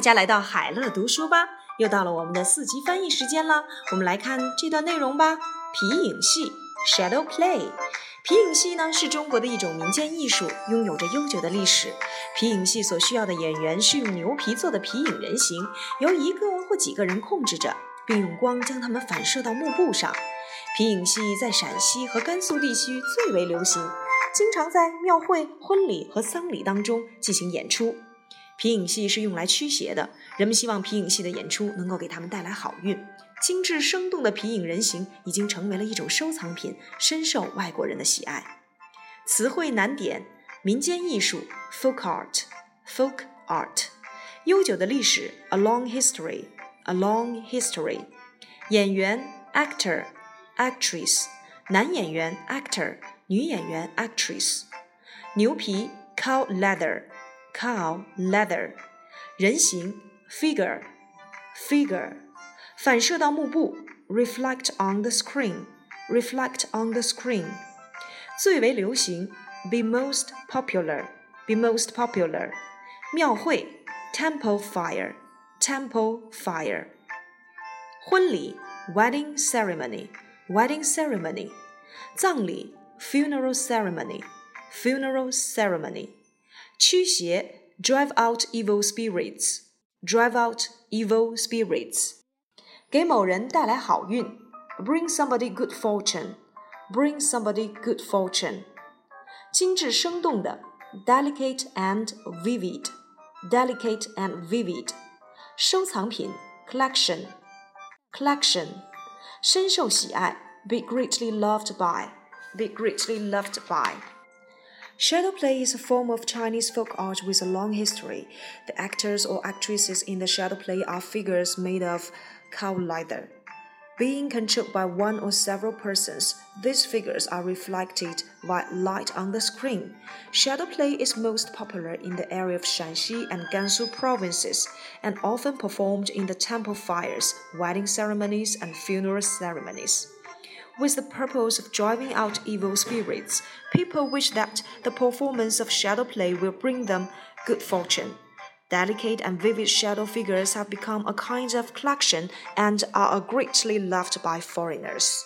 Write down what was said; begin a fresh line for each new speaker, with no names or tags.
大家来到海乐读书吧，又到了我们的四级翻译时间了。我们来看这段内容吧。皮影戏 （Shadow Play），皮影戏呢是中国的一种民间艺术，拥有着悠久的历史。皮影戏所需要的演员是用牛皮做的皮影人形，由一个或几个人控制着，并用光将它们反射到幕布上。皮影戏在陕西和甘肃地区最为流行，经常在庙会、婚礼和丧礼当中进行演出。皮影戏是用来驱邪的，人们希望皮影戏的演出能够给他们带来好运。精致生动的皮影人形已经成为了一种收藏品，深受外国人的喜爱。词汇难点：民间艺术 （folk art），folk art；悠久的历史 （a long history），a long history；演员 （actor），actress；男演员 （actor），女演员 （actress）；牛皮 （cow leather）。cow leather，人形 figure figure，反射到幕布 reflect on the screen reflect on the screen，最为流行 be most popular be most popular，庙会 temple fire temple fire，婚礼 wedding ceremony wedding ceremony，葬礼 funeral ceremony funeral ceremony。 驱邪，drive out evil spirits，drive out evil spirits，给某人带来好运，bring somebody good fortune，bring somebody good fortune，精致生动的，delicate and vivid，delicate and vivid，收藏品，collection，collection，深受喜爱，be greatly loved by，be greatly loved by。 Shadow play is a form of Chinese folk art with a long history. The actors or actresses in the shadow play are figures made of cow leather. Being controlled by one or several persons, these figures are reflected by light on the screen. Shadow play is most popular in the area of Shaanxi and Gansu provinces and often performed in the temple fires, wedding ceremonies, and funeral ceremonies with the purpose of driving out evil spirits. People wish that the performance of shadow play will bring them good fortune. Delicate and vivid shadow figures have become a kind of collection and are greatly loved by foreigners.